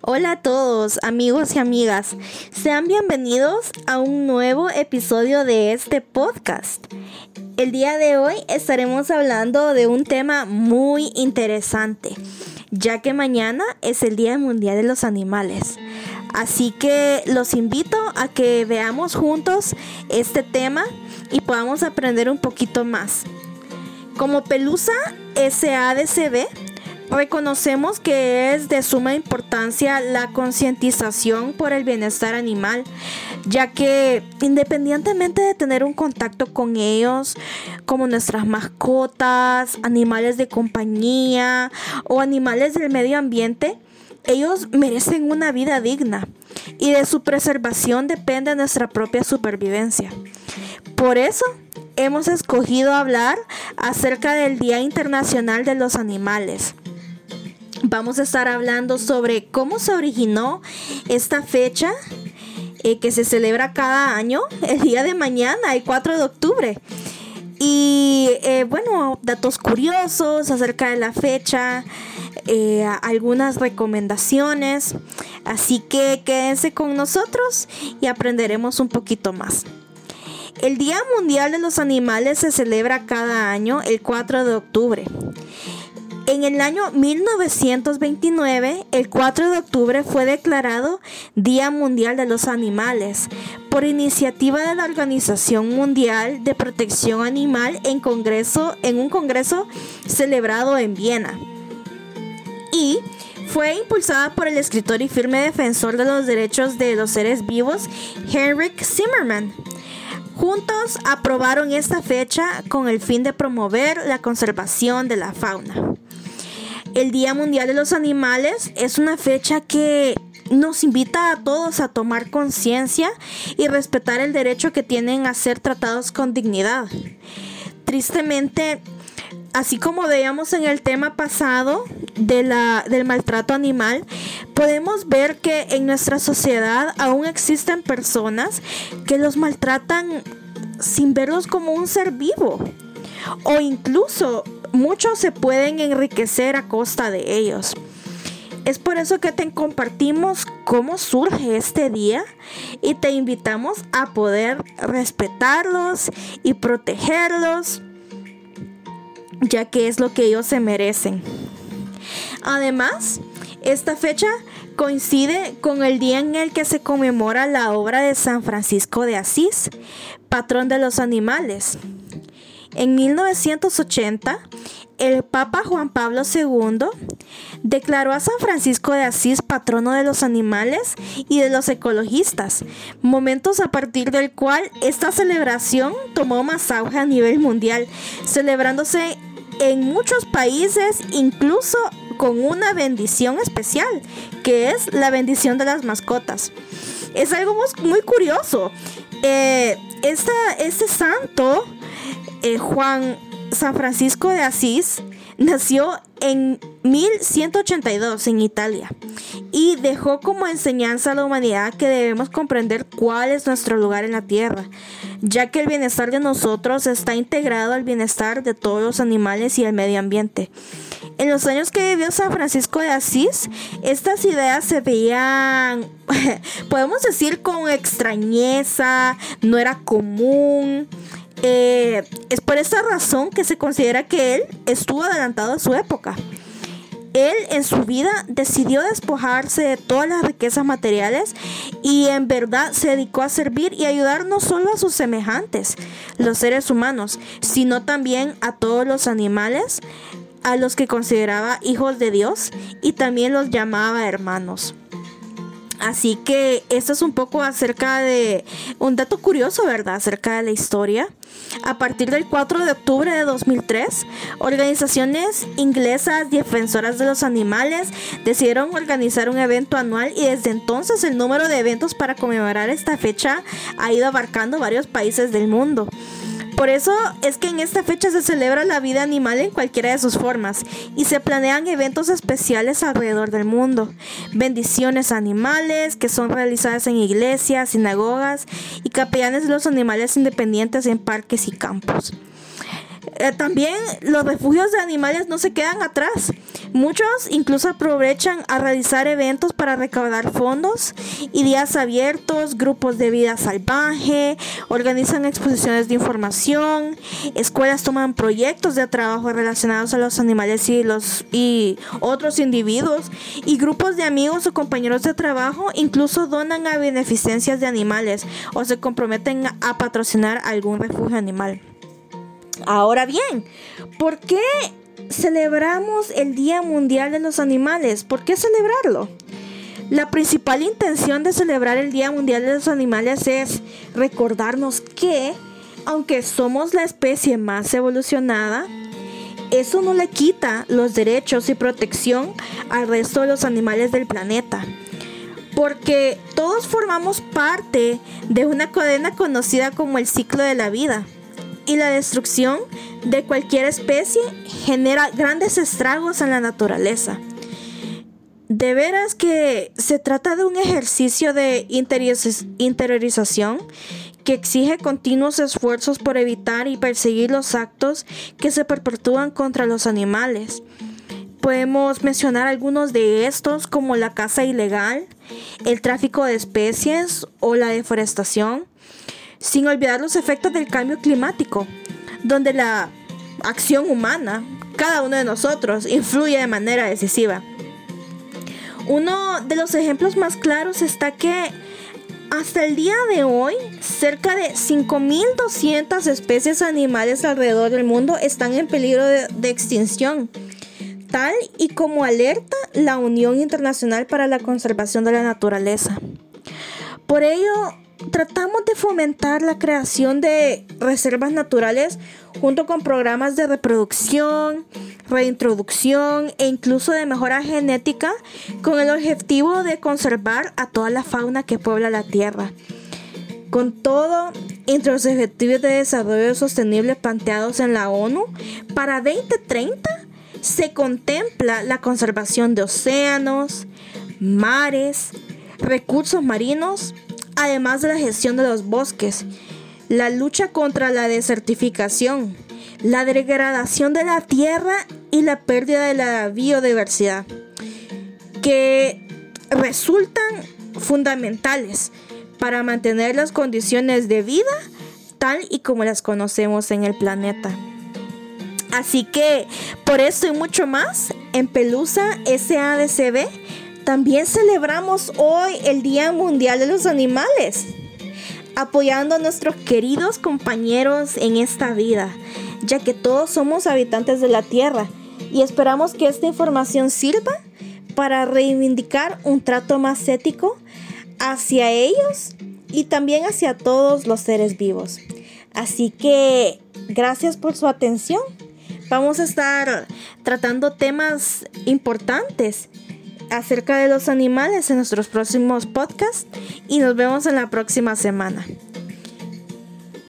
Hola a todos, amigos y amigas. Sean bienvenidos a un nuevo episodio de este podcast. El día de hoy estaremos hablando de un tema muy interesante, ya que mañana es el Día Mundial de los Animales. Así que los invito a que veamos juntos este tema y podamos aprender un poquito más. Como Pelusa SADCB, Reconocemos que es de suma importancia la concientización por el bienestar animal, ya que independientemente de tener un contacto con ellos, como nuestras mascotas, animales de compañía o animales del medio ambiente, ellos merecen una vida digna y de su preservación depende nuestra propia supervivencia. Por eso, hemos escogido hablar acerca del Día Internacional de los Animales. Vamos a estar hablando sobre cómo se originó esta fecha eh, que se celebra cada año, el día de mañana, el 4 de octubre. Y eh, bueno, datos curiosos acerca de la fecha, eh, algunas recomendaciones. Así que quédense con nosotros y aprenderemos un poquito más. El Día Mundial de los Animales se celebra cada año el 4 de octubre. En el año 1929, el 4 de octubre fue declarado Día Mundial de los Animales por iniciativa de la Organización Mundial de Protección Animal en, un congreso celebrado en Viena. Y fue impulsada por el escritor y firme defensor de los derechos de los seres vivos, Henrik Zimmermann. Juntos aprobaron esta fecha con el fin de promover la conservación de la fauna. El Día Mundial de los Animales es una fecha que nos invita a todos a tomar conciencia y respetar el derecho que tienen a ser tratados con dignidad. Tristemente, así como veíamos en el tema pasado de la, del maltrato animal, podemos ver que en nuestra sociedad aún existen personas que los maltratan sin verlos como un ser vivo o incluso muchos se pueden enriquecer a costa de ellos. Es por eso que te compartimos cómo surge este día y te invitamos a poder respetarlos y protegerlos, ya que es lo que ellos se merecen. Además, esta fecha coincide con el día en el que se conmemora la obra de San Francisco de Asís, patrón de los animales. En 1980, el Papa Juan Pablo II declaró a San Francisco de Asís patrono de los animales y de los ecologistas, momentos a partir del cual esta celebración tomó más auge a nivel mundial, celebrándose en muchos países, incluso con una bendición especial, que es la bendición de las mascotas. Es algo muy curioso. Eh, este santo eh, Juan San Francisco de Asís nació en 1182 en Italia y dejó como enseñanza a la humanidad que debemos comprender cuál es nuestro lugar en la tierra, ya que el bienestar de nosotros está integrado al bienestar de todos los animales y el medio ambiente. En los años que vivió San Francisco de Asís, estas ideas se veían, podemos decir, con extrañeza, no era común. Eh, es por esta razón que se considera que él estuvo adelantado a su época. Él en su vida decidió despojarse de todas las riquezas materiales y en verdad se dedicó a servir y ayudar no solo a sus semejantes, los seres humanos, sino también a todos los animales, a los que consideraba hijos de Dios y también los llamaba hermanos. Así que esto es un poco acerca de un dato curioso, ¿verdad? Acerca de la historia. A partir del 4 de octubre de 2003, organizaciones inglesas defensoras de los animales decidieron organizar un evento anual y desde entonces el número de eventos para conmemorar esta fecha ha ido abarcando varios países del mundo. Por eso es que en esta fecha se celebra la vida animal en cualquiera de sus formas y se planean eventos especiales alrededor del mundo. Bendiciones animales que son realizadas en iglesias, sinagogas y capellanes de los animales independientes en parques y campos. Eh, también los refugios de animales no se quedan atrás. Muchos incluso aprovechan a realizar eventos para recaudar fondos y días abiertos, grupos de vida salvaje, organizan exposiciones de información, escuelas toman proyectos de trabajo relacionados a los animales y los y otros individuos y grupos de amigos o compañeros de trabajo incluso donan a beneficencias de animales o se comprometen a patrocinar algún refugio animal. Ahora bien, ¿por qué celebramos el Día Mundial de los Animales? ¿Por qué celebrarlo? La principal intención de celebrar el Día Mundial de los Animales es recordarnos que, aunque somos la especie más evolucionada, eso no le quita los derechos y protección al resto de los animales del planeta. Porque todos formamos parte de una cadena conocida como el ciclo de la vida y la destrucción de cualquier especie genera grandes estragos en la naturaleza. De veras que se trata de un ejercicio de interiorización que exige continuos esfuerzos por evitar y perseguir los actos que se perpetúan contra los animales. Podemos mencionar algunos de estos como la caza ilegal, el tráfico de especies o la deforestación, sin olvidar los efectos del cambio climático, donde la acción humana, cada uno de nosotros, influye de manera decisiva. Uno de los ejemplos más claros está que hasta el día de hoy, cerca de 5.200 especies animales alrededor del mundo están en peligro de, extinción, tal y como alerta la Unión Internacional para la Conservación de la Naturaleza. Por ello, tratamos de fomentar la creación de reservas naturales junto con programas de reproducción, reintroducción e incluso de mejora genética con el objetivo de conservar a toda la fauna que puebla la Tierra. Con todo, entre los objetivos de desarrollo sostenible planteados en la ONU, para 2030 se contempla la conservación de océanos, mares, recursos marinos, además de la gestión de los bosques, la lucha contra la desertificación, la degradación de la tierra y la pérdida de la biodiversidad, que resultan fundamentales para mantener las condiciones de vida tal y como las conocemos en el planeta. Así que por esto y mucho más, en Pelusa SADCB también celebramos hoy el Día Mundial de los Animales, apoyando a nuestros queridos compañeros en esta vida, ya que todos somos habitantes de la Tierra y esperamos que esta información sirva para reivindicar un trato más ético hacia ellos y también hacia todos los seres vivos. Así que gracias por su atención. Vamos a estar tratando temas importantes acerca de los animales en nuestros próximos podcasts y nos vemos en la próxima semana.